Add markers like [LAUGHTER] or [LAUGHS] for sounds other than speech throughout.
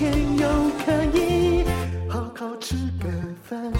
天又可以好好吃个饭。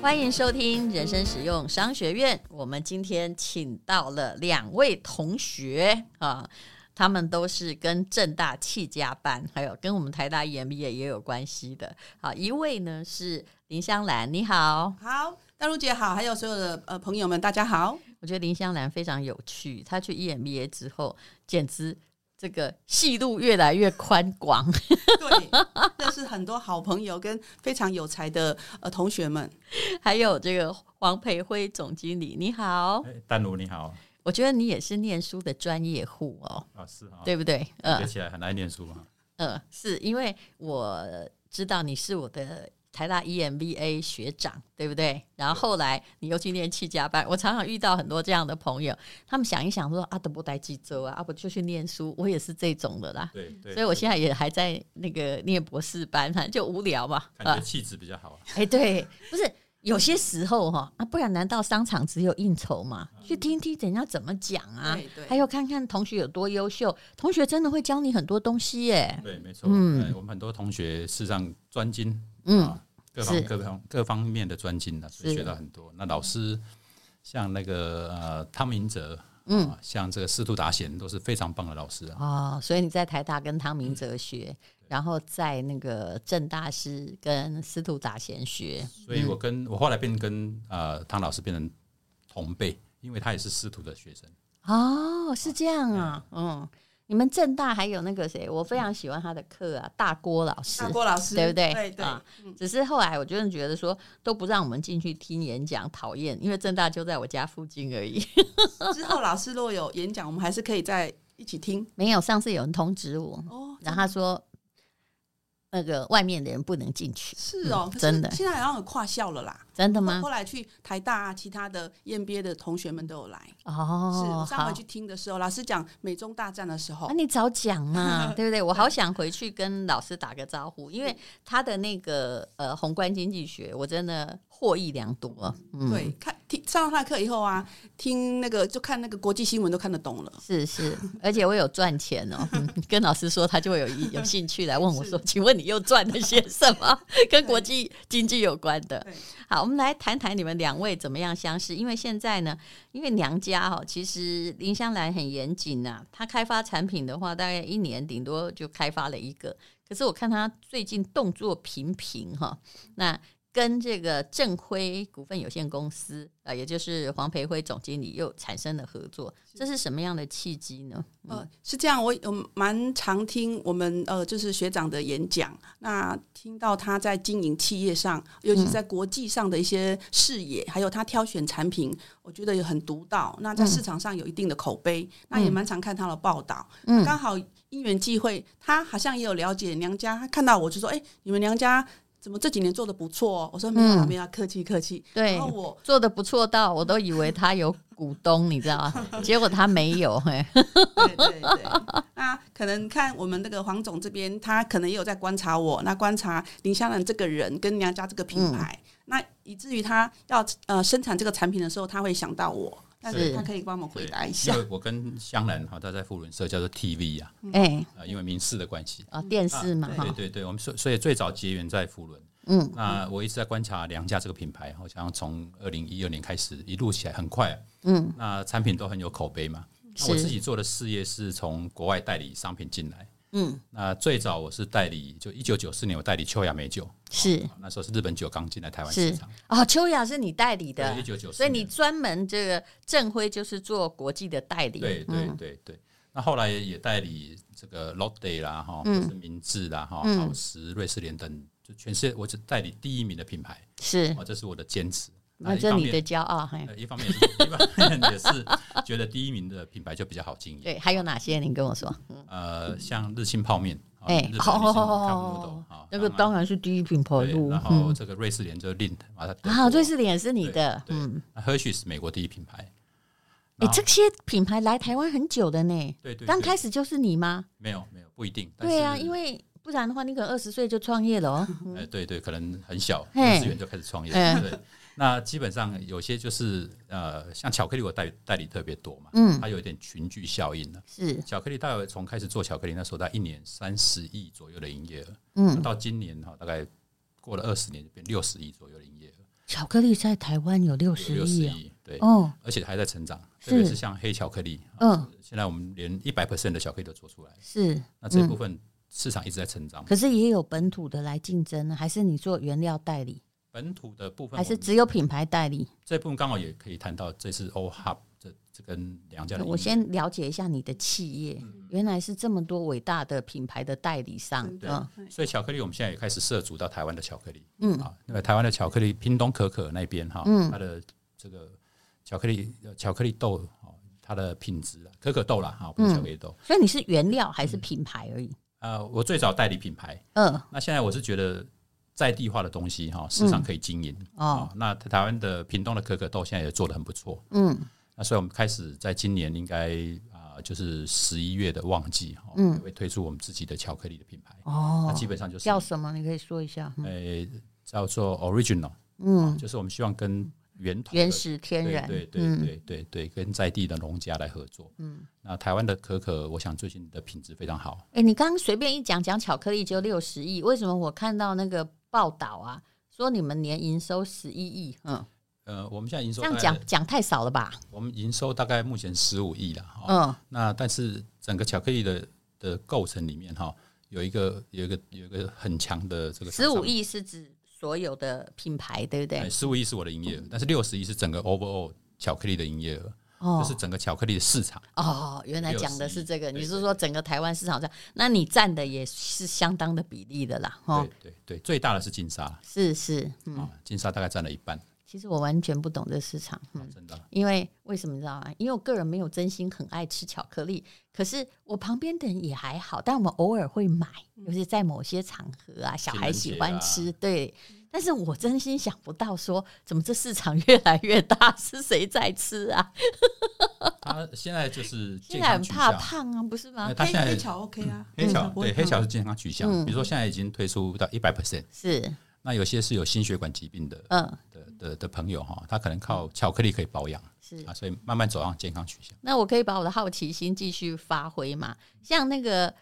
欢迎收听人生实用商学院。我们今天请到了两位同学啊，他们都是跟正大气家班，还有跟我们台大 EMBA 也有关系的。好，一位呢是林香兰，你好，好，大陆姐好，还有所有的呃朋友们，大家好。我觉得林香兰非常有趣，她去 EMBA 之后，简直这个戏路越来越宽广。对，这是很多好朋友跟非常有才的呃同学们，[LAUGHS] 还有这个黄培辉总经理，你好，丹如你好。我觉得你也是念书的专业户哦，啊是啊，对不对？嗯，学起来很爱念书嘛。嗯，是因为我知道你是我的。台大 EMBA 学长，对不对？然后后来你又去念企家班，我常常遇到很多这样的朋友，他们想一想说啊，都不待济州啊，啊不就去念书？我也是这种的啦。对对。所以我现在也还在那个念博士班，反 [LAUGHS] 正就无聊嘛。感觉气质比较好啊。哎，对，不是有些时候哈啊，不然难道商场只有应酬吗？去听听人家怎么讲啊，对对。还有看看同学有多优秀，同学真的会教你很多东西耶。对，没错。嗯，我们很多同学事实上专精。嗯。各方各方各方面的专精的，所以学到很多。那老师像那个呃汤明哲，嗯，像这个司徒达贤都是非常棒的老师啊。哦，所以你在台大跟汤明哲学，嗯、然后在那个政大是跟司徒达贤学。所以我跟我后来变跟呃汤老师变成同辈，因为他也是司徒的学生。哦，是这样啊，嗯。嗯你们正大还有那个谁，我非常喜欢他的课啊，大郭老师，大郭老师，对不对？对对啊。只是后来我真的觉得说，都不让我们进去听演讲，讨厌，因为正大就在我家附近而已。[LAUGHS] 之后老师若有演讲，我们还是可以在一起听。没有，上次有人通知我，哦，然后他说。那个外面的人不能进去，是哦，嗯、真的。现在好像有跨校了啦，真的吗？后来去台大啊，其他的 EMBA 的同学们都有来哦。是我上回去听的时候，老师讲美中大战的时候，那、啊、你早讲嘛，[LAUGHS] 对不对？我好想回去跟老师打个招呼，因为他的那个呃宏观经济学，我真的。获益良多，嗯，对，看听上了他的课以后啊，听那个就看那个国际新闻都看得懂了，是是，而且我有赚钱哦，嗯，[LAUGHS] 跟老师说，他就会有有兴趣来问我说，请问你又赚了些什么 [LAUGHS] 跟国际经济有关的？好，我们来谈谈你们两位怎么样相识，因为现在呢，因为娘家哈，其实林香兰很严谨呐，她开发产品的话，大概一年顶多就开发了一个，可是我看她最近动作频频哈，那。跟这个正辉股份有限公司啊，也就是黄培辉总经理又产生了合作，这是什么样的契机呢？呃，是这样，我有蛮常听我们呃，就是学长的演讲，那听到他在经营企业上，尤其在国际上的一些视野，还有他挑选产品，我觉得也很独到。那在市场上有一定的口碑，那也蛮常看他的报道。嗯，刚好因缘际会，他好像也有了解娘家，他看到我就说：“哎，你们娘家。”怎么这几年做的不错哦？我说没有，没有，客气客气。对，然后我做的不错到我都以为他有股东，你知道吗？[LAUGHS] 结果他没有。嘿，[LAUGHS] 对对对。那可能看我们那个黄总这边，他可能也有在观察我，那观察林香兰这个人跟娘家这个品牌，嗯、那以至于他要呃生产这个产品的时候，他会想到我。但是他可以帮我们回答一下，因为我跟香兰哈，他在富伦社叫做 TV 啊，哎，啊，因为民视的关系。啊，电视嘛，对对对，我们所所以最早结缘在富伦，嗯，那我一直在观察梁家这个品牌，好像从二零一二年开始一路起来很快，嗯，那产品都很有口碑嘛，那我自己做的事业是从国外代理商品进来。嗯，那最早我是代理，就一九九四年我代理秋雅美酒，是。那时候是日本酒刚进来台湾市场。哦，秋雅是你代理的，一九九四，所以你专门这个正辉就是做国际的代理，对对对对。那后来也代理这个 Lotte 啦，哈，或是明治啦，哈，好时、瑞士莲等，就全世界我只代理第一名的品牌，是。哦，这是我的坚持。那这你的骄傲。一方面，一方面也是觉得第一名的品牌就比较好经营。对，还有哪些？您跟我说。呃，像日清泡面，哎，好好好好好，那个当然是第一品牌。然后这个瑞士莲就 Lindt 啊，瑞士莲也是你的。嗯，Hershey 是美国第一品牌。哎，这些品牌来台湾很久的呢。对对。刚开始就是你吗？没有没有，不一定。对啊，因为。不然的话，你可能二十岁就创业了哦。哎，对对，可能很小，幼稚园就开始创业。对，那基本上有些就是呃，像巧克力，我代代理特别多嘛，嗯，它有一点群聚效应了。是巧克力，大概从开始做巧克力那时候，大概一年三十亿左右的营业额，嗯，到今年哈，大概过了二十年，就变六十亿左右的营业额。巧克力在台湾有六十亿，对哦，而且还在成长，特别是像黑巧克力，嗯，现在我们连一百 percent 的巧克力都做出来，是那这部分。市场一直在成长，可是也有本土的来竞争呢？还是你做原料代理？本土的部分还是只有品牌代理？这部分刚好也可以谈到，这是 All Hub 这这跟两家的。我先了解一下你的企业，嗯、原来是这么多伟大的品牌的代理商。对，所以巧克力我们现在也开始涉足到台湾的巧克力。嗯啊，那个台湾的巧克力，屏东可可那边哈，嗯，它的这个巧克力巧克力豆，它的品质可可豆啦哈，不是巧克力豆。嗯、所以你是原料还是品牌而已？嗯呃，我最早代理品牌，嗯，那现在我是觉得在地化的东西哈，市场可以经营哦。那台湾的屏东的可可豆现在也做得很不错，嗯，那所以我们开始在今年应该啊，就是十一月的旺季哈，嗯，会推出我们自己的巧克力的品牌哦。那基本上就是叫什么？你可以说一下。诶，叫做 Original，嗯，就是我们希望跟。源头原始天然，对对对对对对，跟在地的农家来合作。嗯，那台湾的可可，我想最近的品质非常好。哎，你刚刚随便一讲讲巧克力就六十亿，为什么我看到那个报道啊，说你们年营收十一亿？嗯，呃，我们现在营收这样讲讲太少了吧？我们营收大概目前十五亿了。嗯，那但是整个巧克力的的构成里面哈，有一个有一个有一个很强的这个十五亿是指。所有的品牌对不对？十五亿是我的营业额，但是六十亿是整个 overall 巧克力的营业额，哦、就是整个巧克力的市场。哦，原来讲的是这个，你是说整个台湾市场上，那你占的也是相当的比例的啦。哦，对对对，最大的是金沙，是是，嗯，金沙大概占了一半。其实我完全不懂这市场，嗯，真的，因为为什么你知道吗？因为我个人没有真心很爱吃巧克力，可是我旁边的人也还好，但我们偶尔会买，尤其在某些场合啊，小孩喜欢吃，对。但是我真心想不到，说怎么这市场越来越大，是谁在吃啊？[LAUGHS] 他现在就是现在很怕胖啊，不是吗？他现在黑巧 OK 啊，黑巧对黑巧是健康取向，比如说现在已经推出到一百 percent 是。那有些是有心血管疾病的，嗯，的的的朋友哈，他可能靠巧克力可以保养，是啊，所以慢慢走上健康取向。那我可以把我的好奇心继续发挥嘛？像那个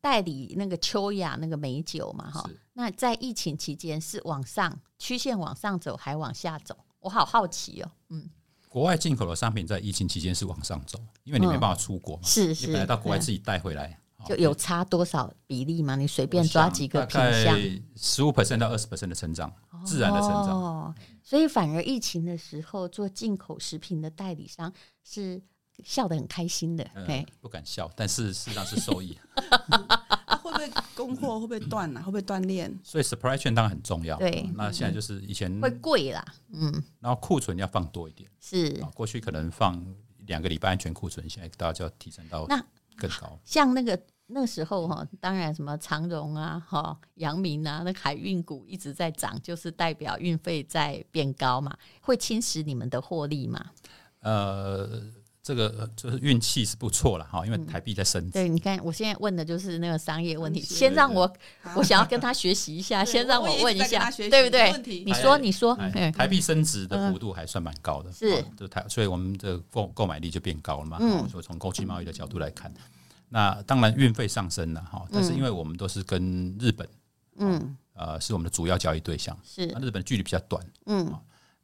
代理那个秋雅那个美酒嘛，哈，那在疫情期间是往上曲线往上走，还往下走？我好好奇哦，嗯，国外进口的商品在疫情期间是往上走，因为你没办法出国嘛，是是，你本来到国外自己带回来。就有差多少比例嘛？你随便抓几个品项，十五 percent 到二十 percent 的成长，自然的成长。哦，所以反而疫情的时候做进口食品的代理商是笑得很开心的。嗯，不敢笑，但是 [LAUGHS] 事实上是受益。[LAUGHS] 会不会供货会不会断啊？会不会断链？所以 supply chain 当然很重要。对，那现在就是以前会贵啦，嗯，然后库存要放多一点。是，过去可能放两个礼拜安全库存，现在大家就要提升到那。更高，像那个那时候哈，当然什么长荣啊、哈阳明啊，那海运股一直在涨，就是代表运费在变高嘛，会侵蚀你们的获利嘛？呃，这个就是运气是不错了哈，因为台币在升值。对，你看我现在问的就是那个商业问题，先让我 [LAUGHS] 我想要跟他学习一下，先让我问一下，对不对？你说，你说，台币升值的幅度还算蛮高的，是，就台，所以我们的购购买力就变高了嘛。嗯，所以从国际贸易的角度来看。那当然运费上升了哈，但是因为我们都是跟日本，嗯，呃，是我们的主要交易对象，是。那日本距离比较短，嗯，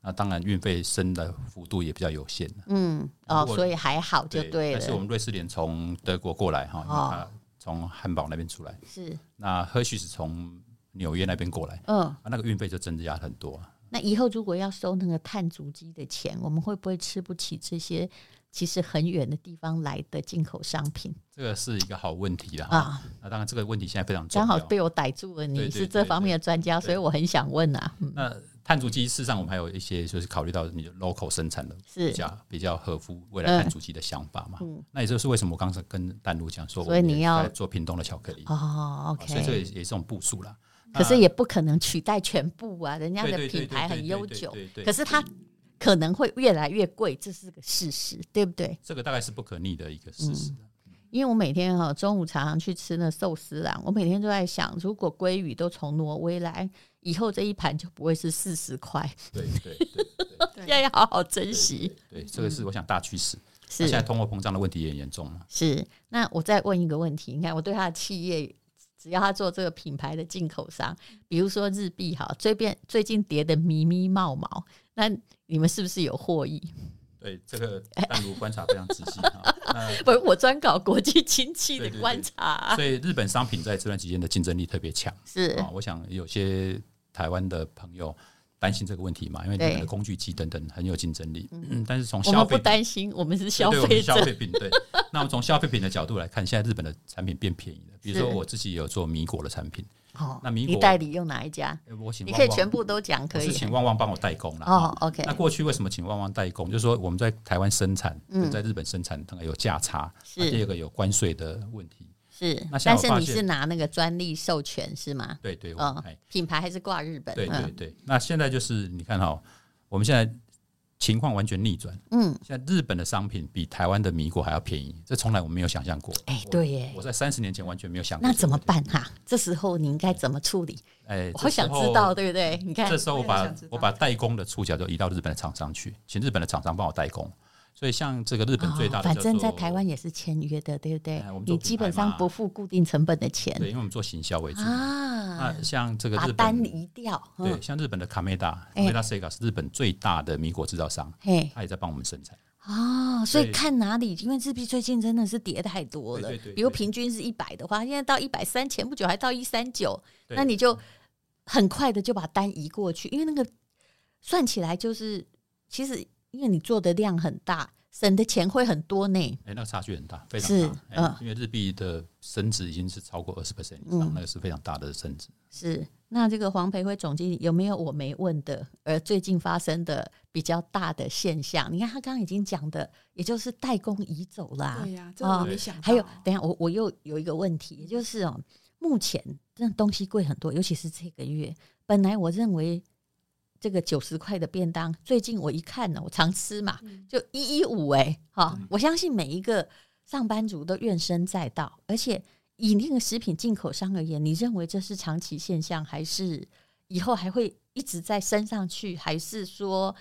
那当然运费升的幅度也比较有限，嗯，哦，所以还好就对了。但是我们瑞士莲从德国过来哈，它从汉堡那边出来，是那 Hershey 是从纽约那边过来，嗯，那个运费就增加很多。那以后如果要收那个碳足迹的钱，我们会不会吃不起这些？其实很远的地方来的进口商品，这个是一个好问题了啊。那当然，这个问题现在非常重要。刚好被我逮住了，你是这方面的专家，所以我很想问啊。那碳足迹事实上我们还有一些就是考虑到你的 local 生产的比较比较合乎未来碳足迹的想法嘛。嗯那也就是为什么我刚才跟淡如讲说，所以你要做屏东的巧克力哦，OK，所以这个也是一种部署啦。可是也不可能取代全部啊，人家的品牌很悠久，可是它可能会越来越贵，这是个事实，对不对？这个大概是不可逆的一个事实。因为我每天哈中午常常去吃那寿司郎，我每天都在想，如果鲑鱼都从挪威来，以后这一盘就不会是四十块。对对 [LAUGHS] 对，要要好好珍惜。对，这个是我想大趋势。是，现在通货膨胀的问题也很严重嘛。是，那我再问一个问题，你看我对他的企业，只要他做这个品牌的进口商，比如说日币哈，最变最近跌的咪咪冒毛，那你们是不是有获益？对这个淡如观察非常仔细哈，[LAUGHS] 不是，我专搞国际经济的观察，所以日本商品在这段期间的竞争力特别强。是啊，我想有些台湾的朋友担心这个问题嘛，因为你的工具机等等很有竞争力。嗯，但是从消费，我们不担心，我们是消费消费品。对，那么从消费品的角度来看，现在日本的产品变便宜了。比如说我自己有做米果的产品。哦，那米果你代理用哪一家？我请，你可以全部都讲，可以。是请旺旺帮我代工了。哦，OK。那过去为什么请旺旺代工？就是说我们在台湾生产，嗯在日本生产，大概有价差。是。第二个有关税的问题。是。那但是你是拿那个专利授权是吗？对对。嗯。品牌还是挂日本。对对对。那现在就是你看哈，我们现在。情况完全逆转，嗯，现在日本的商品比台湾的米果还要便宜，这从来我们没有想象过。哎，对耶，我在三十年前完全没有想过。那怎么办哈？这时候你应该怎么处理？哎，我想知道，对不对？你看，这时候我把我把代工的触角就移到日本的厂商去，请日本的厂商帮我代工。所以像这个日本最大的，反正在台湾也是签约的，对不对？你基本上不付固定成本的钱，对，因为我们做行销为主啊。那像这个日本单移掉，对，像日本的卡梅达，卡梅达 Sega 是日本最大的米果制造商，嘿，他也在帮我们生产。哦，所以看哪里，因为日币最近真的是跌太多了，比如平均是一百的话，现在到一百三，前不久还到一三九，那你就很快的就把单移过去，因为那个算起来就是其实。因为你做的量很大，省的钱会很多呢。哎，那个差距很大，非常大。嗯，因为日币的升值已经是超过二十 percent 以上，那个是非常大的升值。是，那这个黄培辉总经理有没有我没问的？而最近发生的比较大的现象，你看他刚刚已经讲的，也就是代工移走了。对呀，这我没想到。还有，等下我我又有一个问题，也就是哦，目前真的东西贵很多，尤其是这个月，本来我认为。这个九十块的便当，最近我一看呢，我常吃嘛，就一一五哎，哈！我相信每一个上班族都怨声载道，而且以那个食品进口商而言，你认为这是长期现象，还是以后还会一直在升上去，还是说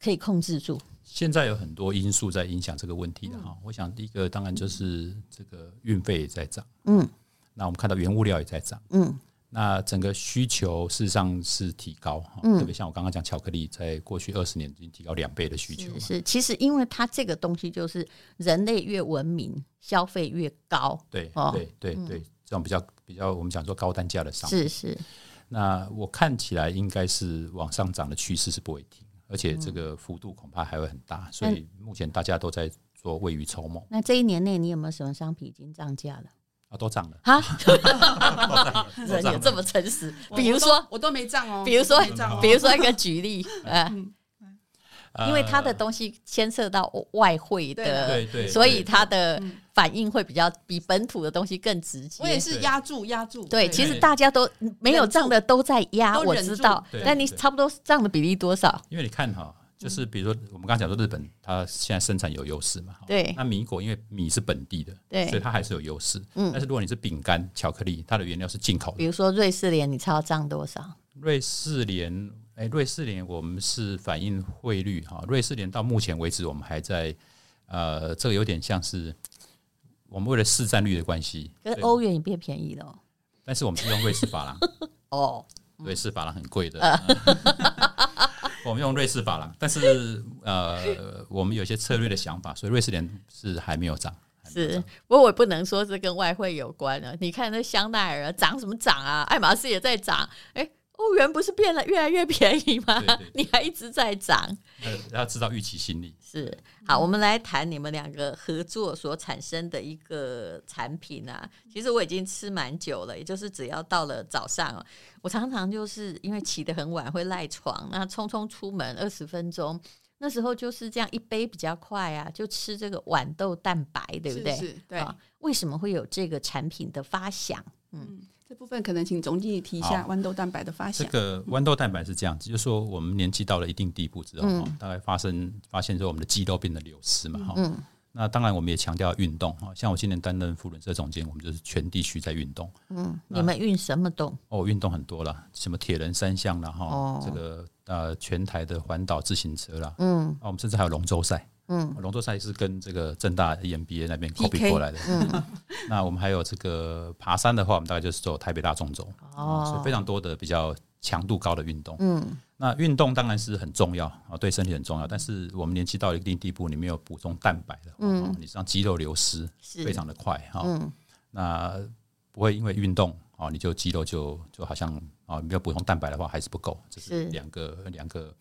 可以控制住？现在有很多因素在影响这个问题的哈。我想第一个当然就是这个运费也在涨，嗯，那我们看到原物料也在涨，嗯。那整个需求事实上是提高，嗯，特别像我刚刚讲巧克力，在过去二十年已经提高两倍的需求。是，其实因为它这个东西就是人类越文明，消费越高。对，对，对，对，这种比较比较，我们讲说高单价的商品。是是。那我看起来应该是往上涨的趋势是不会停，而且这个幅度恐怕还会很大。所以目前大家都在做未雨绸缪。那这一年内你有没有什么商品已经涨价了？啊，都涨了啊，[LAUGHS] 人有这么诚实。比如说，我都没涨哦。比如说，比如说一个举例，因为他的东西牵涉到外汇的，所以他的反应会比较比本土的东西更直接。我也是压住压住。对，其实大家都没有涨的都在压，我知道。但你差不多涨的比例多少？因为你看哈。就是比如说，我们刚才讲说日本，它现在生产有优势嘛？对。那米果因为米是本地的，对，所以它还是有优势。嗯。但是如果你是饼干、巧克力，它的原料是进口的。比如说瑞士莲，你猜要涨多少？瑞士莲，哎，瑞士莲我们是反映汇率哈。瑞士莲到目前为止，我们还在呃，这个有点像是我们为了市占率的关系。可是欧元也变便宜了。但是我们是用瑞士法郎。[LAUGHS] 哦。瑞士法郎很贵的。[LAUGHS] 我们用瑞士法郎，但是 [LAUGHS] 呃，我们有些策略的想法，所以瑞士联是还没有涨。是，不过我也不能说是跟外汇有关了。你看那香奈儿涨什么涨啊？爱马仕也在涨，哎，欧元不是变了越来越便宜吗？对对对你还一直在涨。呃，要知道预期心理是好，我们来谈你们两个合作所产生的一个产品啊。其实我已经吃蛮久了，也就是只要到了早上，我常常就是因为起得很晚会赖床，那匆匆出门二十分钟，那时候就是这样一杯比较快啊，就吃这个豌豆蛋白，对不对？是，是，对。为什么会有这个产品的发想？嗯。这部分可能请总经理提一下豌豆蛋白的发现。这个豌豆蛋白是这样子，就是说我们年纪到了一定地步之后，嗯、大概发生发现说我们的肌肉变得流失嘛，哈、嗯。那当然我们也强调运动哈，像我今年担任扶轮社总监，我们就是全地区在运动。嗯，你们运什么动？哦，运动很多了，什么铁人三项了哈，哦、这个呃全台的环岛自行车啦，嗯，啊，我们甚至还有龙舟赛。嗯，龙舟赛是跟这个正大 EMBA 那边 copy 过来的。嗯，[LAUGHS] 那我们还有这个爬山的话，我们大概就是走台北大纵走。哦，所以非常多的比较强度高的运动。嗯，那运动当然是很重要啊，对身体很重要。但是我们年纪到了一定地步，你没有补充蛋白的话，嗯，你让肌肉流失非常的快哈。嗯，那不会因为运动啊，你就肌肉就就好像啊，没有补充蛋白的话还是不够。这是两个两个。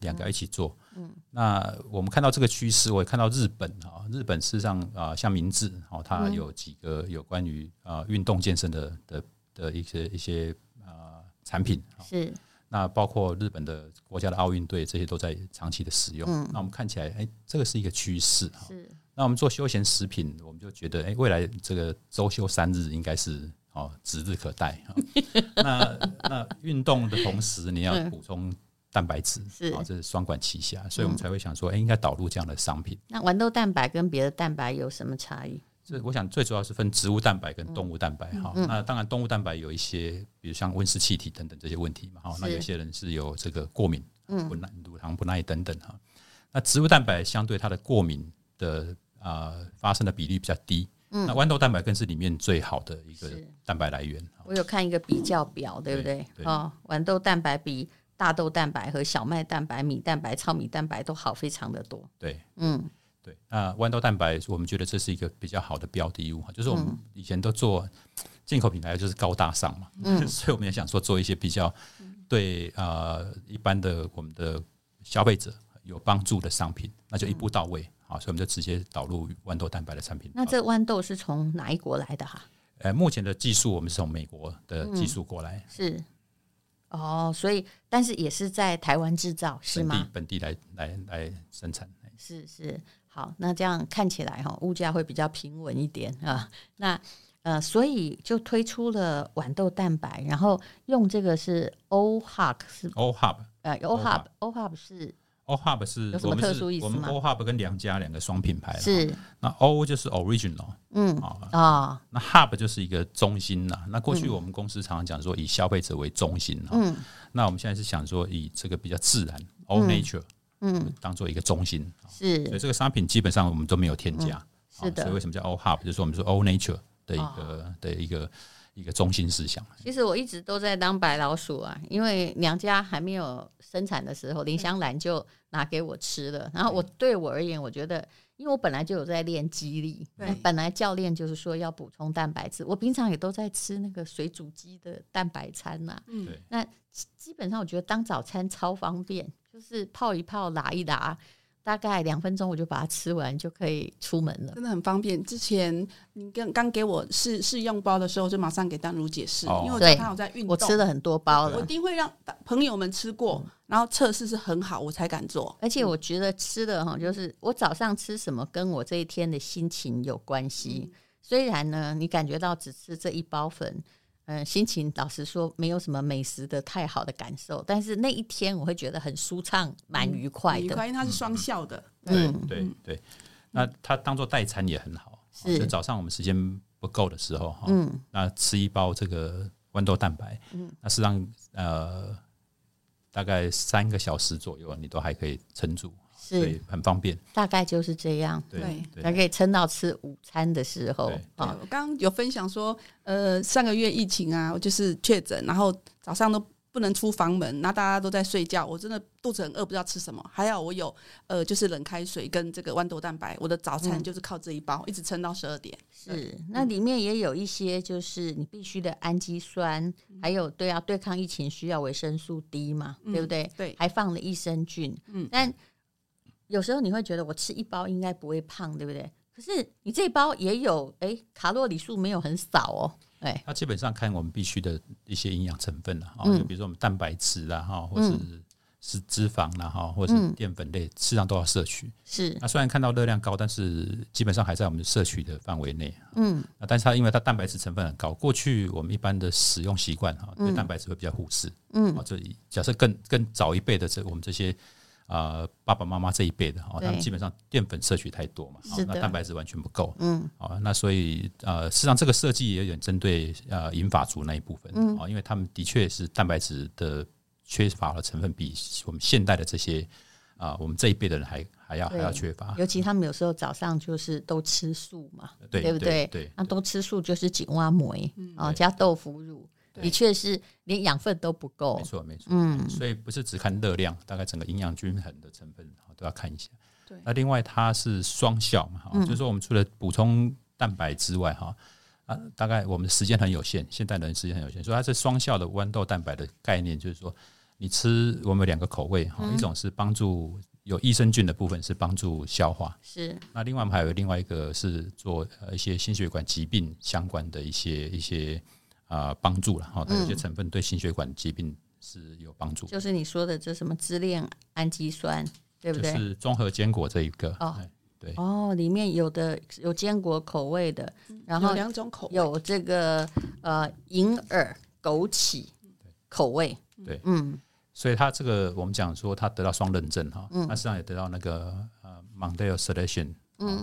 两个一起做，嗯，那我们看到这个趋势，我也看到日本啊，日本事实上啊，像明治哦，它有几个有关于啊运动健身的的的一些一些啊产品，是，那包括日本的国家的奥运队，这些都在长期的使用。嗯，那我们看起来，哎，这个是一个趋势哈。是，那我们做休闲食品，我们就觉得，哎，未来这个周休三日应该是哦指日可待哈。那那运动的同时，你要 [LAUGHS] 补充。蛋白质是，这是双管齐下，所以我们才会想说，哎，应该导入这样的商品。那豌豆蛋白跟别的蛋白有什么差异？这我想最主要是分植物蛋白跟动物蛋白哈。那当然，动物蛋白有一些，比如像温室气体等等这些问题嘛。哈，那有些人是有这个过敏，不耐乳糖不耐等等哈。那植物蛋白相对它的过敏的啊发生的比例比较低。嗯那豌豆蛋白更是里面最好的一个蛋白来源。我有看一个比较表，对不对？哦，豌豆蛋白比。大豆蛋白和小麦蛋白、米蛋白、糙米蛋白都好非常的多。对，嗯，对。那豌豆蛋白，我们觉得这是一个比较好的标的物，就是我们以前都做进口品牌，就是高大上嘛，嗯，[LAUGHS] 所以我们也想说做一些比较对啊、呃、一般的我们的消费者有帮助的商品，那就一步到位啊，所以我们就直接导入豌豆蛋白的产品。那这豌豆是从哪一国来的哈？呃，目前的技术我们是从美国的技术过来，是。哦，所以但是也是在台湾制造是吗？本地来来来生产。是是，好，那这样看起来哈，物价会比较平稳一点啊。那呃，所以就推出了豌豆蛋白，然后用这个是 OHUB 是 OHUB 呃 OHUB OHUB 是。OHUB 是有什么特殊意思吗？我们 OHUB 跟良家两个双品牌是。那 O 就是 Original，嗯啊，那 Hub 就是一个中心呐。那过去我们公司常常讲说以消费者为中心，嗯，那我们现在是想说以这个比较自然 All Nature，嗯，当做一个中心，是。所以这个商品基本上我们都没有添加，是的。所以为什么叫 OHUB？就是我们说 All Nature 的一个的一个。一个中心思想。其实我一直都在当白老鼠啊，因为娘家还没有生产的时候，林香兰就拿给我吃了。然后我对我而言，我觉得，因为我本来就有在练肌力，对本来教练就是说要补充蛋白质，我平常也都在吃那个水煮鸡的蛋白餐呐、啊。嗯，那基本上我觉得当早餐超方便，就是泡一泡，拿一拿。大概两分钟我就把它吃完，就可以出门了，真的很方便。之前你刚刚给我试试用包的时候，就马上给丹如解释，哦、因为我知道他有在运动，我吃了很多包了，我一定会让朋友们吃过，嗯、然后测试是很好，我才敢做。而且我觉得吃的哈，就是我早上吃什么跟我这一天的心情有关系。嗯、虽然呢，你感觉到只吃这一包粉。嗯，心情老实说没有什么美食的太好的感受，但是那一天我会觉得很舒畅，蛮愉快的。愉快，因为它是双效的。嗯，对对对。那它当做代餐也很好。是早上我们时间不够的时候哈，嗯，那吃一包这个豌豆蛋白，嗯，那实际上呃大概三个小时左右，你都还可以撑住。是很方便，大概就是这样。对，还可以撑到吃午餐的时候。啊，我刚刚有分享说，呃，上个月疫情啊，我就是确诊，然后早上都不能出房门，那大家都在睡觉，我真的肚子很饿，不知道吃什么。还好我有呃，就是冷开水跟这个豌豆蛋白，我的早餐就是靠这一包，嗯、一直撑到十二点。是，那里面也有一些就是你必须的氨基酸，嗯、还有对啊，对抗疫情需要维生素 D 嘛，嗯、对不对？对，还放了益生菌。嗯，但有时候你会觉得我吃一包应该不会胖，对不对？可是你这一包也有，哎，卡路里数没有很少哦。哎，它基本上看我们必须的一些营养成分了哈，就比如说我们蛋白质啦哈，或是是脂肪啦哈，或者是淀粉类，实际上都要摄取。是，那虽然看到热量高，但是基本上还在我们的摄取的范围内。嗯，那但是它因为它蛋白质成分很高，过去我们一般的使用习惯哈，对蛋白质会比较忽视。嗯，啊，这假设更更早一辈的这我们这些。啊、呃，爸爸妈妈这一辈的哦，他们基本上淀粉摄取太多嘛，哦、那蛋白质完全不够。嗯，啊，那所以呃，实际上这个设计也有点针对呃银发族那一部分。嗯，因为他们的确是蛋白质的缺乏的成分比我们现代的这些啊、呃，我们这一辈的人还还要还要缺乏。尤其他们有时候早上就是都吃素嘛，对，对不对？对，那都吃素就是井蛙梅啊，加豆腐乳。的确是连养分都不够，没错没错，嗯，所以不是只看热量，大概整个营养均衡的成分都要看一下。对，那另外它是双效嘛，哈、嗯，就是说我们除了补充蛋白之外，哈，啊，大概我们的时间很有限，现代人时间很有限，所以它是双效的豌豆蛋白的概念，就是说你吃我们有两个口味，哈、嗯，一种是帮助有益生菌的部分是帮助消化，是，那另外我们还有另外一个是做呃一些心血管疾病相关的一些一些。啊，帮助了哈，它有些成分对心血管疾病是有帮助，就是你说的这什么支链氨基酸，对不对？就是综合坚果这一个哦，对。哦，里面有的有坚果口味的，然后两种口味，有这个呃银耳枸杞口味，对，嗯，所以它这个我们讲说它得到双认证哈，它实际上也得到那个呃 Mondelez Selection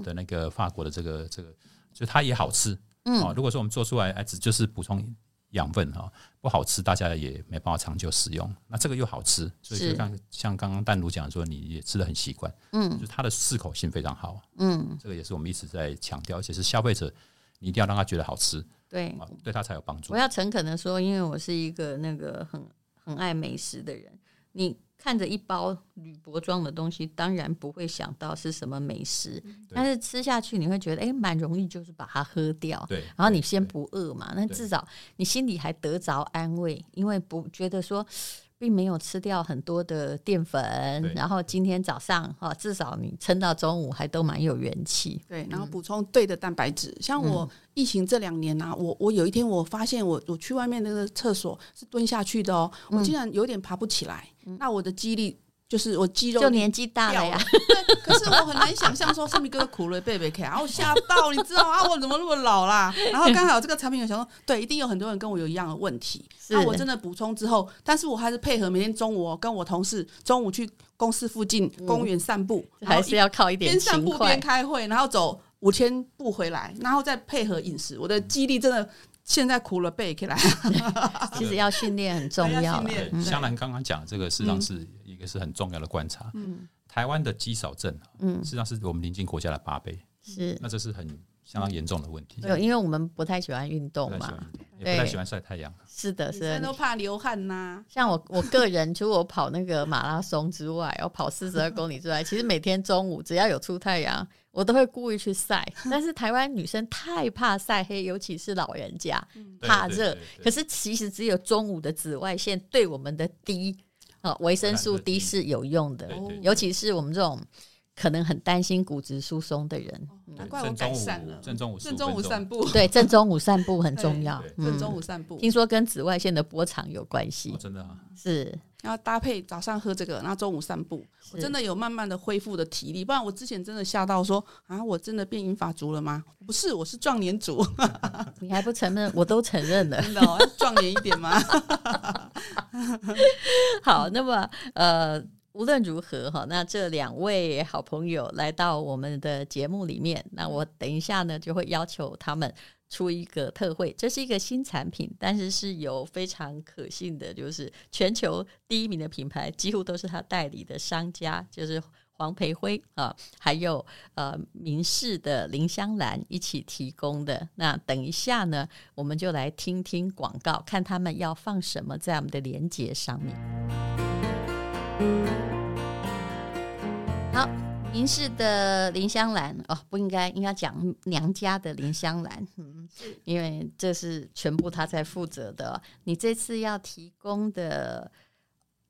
的那个法国的这个这个，就它也好吃。哦，如果说我们做出来，哎，只就是补充养分哈，不好吃，大家也没办法长久使用。那这个又好吃，所以就像像刚刚淡如讲说，你也吃的很习惯，嗯，就它的适口性非常好，嗯，这个也是我们一直在强调，而且是消费者你一定要让他觉得好吃，对，对他才有帮助。我要诚恳的说，因为我是一个那个很很爱美食的人，你。看着一包铝箔装的东西，当然不会想到是什么美食，但是吃下去你会觉得，哎，蛮容易，就是把它喝掉。对，然后你先不饿嘛，那至少你心里还得着安慰，因为不觉得说。并没有吃掉很多的淀粉，然后今天早上哈，至少你撑到中午还都蛮有元气。对，然后补充对的蛋白质。像我疫情这两年啊，我我有一天我发现我我去外面那个厕所是蹲下去的哦，我竟然有点爬不起来。那我的肌力。就是我肌肉就年纪大了呀，[LAUGHS] 对，可是我很难想象说，是不是哥苦了贝贝看，然后吓到，你知道啊，我怎么那么老啦？然后刚好这个产品有想说，对，一定有很多人跟我有一样的问题。那我真的补充之后，但是我还是配合每天中午跟我同事中午去公司附近公园散步，还是要靠一点边散步边开会，然后走五千步回来，然后再配合饮食，我的肌力真的现在苦了贝起来。[LAUGHS] 其实要训练很重要。香兰刚刚讲这个实际上是。一个是很重要的观察。嗯，台湾的肌少症，嗯，实际上是我们邻近国家的八倍，是，那这是很相当严重的问题。对，因为我们不太喜欢运动嘛，也不太喜欢晒太阳。是的，是的，都怕流汗呐。像我，我个人除了我跑那个马拉松之外，我跑四十二公里之外，[LAUGHS] 其实每天中午只要有出太阳，我都会故意去晒。[LAUGHS] 但是台湾女生太怕晒黑，尤其是老人家怕热。可是其实只有中午的紫外线对我们的低。哦，维生素 D 是有用的，尤其是我们这种可能很担心骨质疏松的人。难怪我改善了。正中午，正中午散步，对，正中午散步 [LAUGHS] 很重要。正中午散步，听说跟紫外线的波长有关系。真的啊，是。然后搭配早上喝这个，然后中午散步，我真的有慢慢的恢复的体力。不然我之前真的吓到说啊，我真的变银发族了吗？不是，我是壮年族。[LAUGHS] 你还不承认？我都承认了。[LAUGHS] 真的，要壮年一点吗？好，那么呃，无论如何哈，那这两位好朋友来到我们的节目里面，那我等一下呢就会要求他们。出一个特惠，这是一个新产品，但是是有非常可信的，就是全球第一名的品牌，几乎都是他代理的商家，就是黄培辉啊，还有呃民视的林香兰一起提供的。那等一下呢，我们就来听听广告，看他们要放什么在我们的连接上面。好，民视的林香兰哦，不应该应该讲娘家的林香兰，[LAUGHS] 嗯，因为这是全部他在负责的。你这次要提供的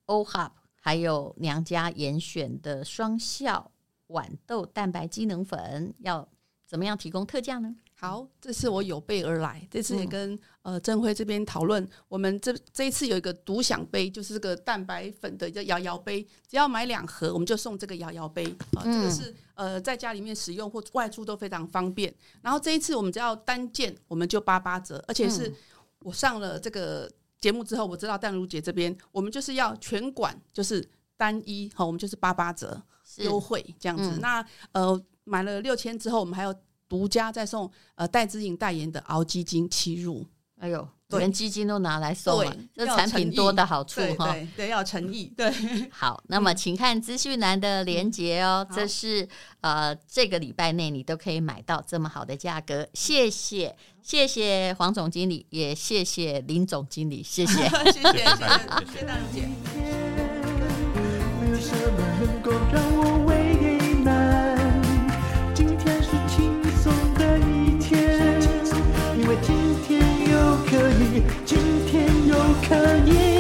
OHOP。还有娘家严选的双效豌豆蛋白机能粉，要怎么样提供特价呢？好，这次我有备而来，这次也跟、嗯、呃振辉这边讨论，我们这这一次有一个独享杯，就是这个蛋白粉的叫摇摇杯，只要买两盒，我们就送这个摇摇杯啊、呃，这个是呃在家里面使用或外出都非常方便。然后这一次我们只要单件，我们就八八折，而且是我上了这个。节目之后，我知道淡如姐这边，我们就是要全馆就是单一哈，我们就是八八折优惠这样子。嗯、那呃买了六千之后，我们还有独家再送呃戴资颖代言的熬鸡精七入。哎呦，连基金都拿来送了，这产品多的好处哈，对，对，要诚意。对，[LAUGHS] 好，那么请看资讯栏的连接哦，嗯、这是呃这个礼拜内你都可以买到这么好的价格，谢谢。谢谢黄总经理，也谢谢林总经理，谢谢，[LAUGHS] 谢谢，谢谢，谢谢大姐。今天又可以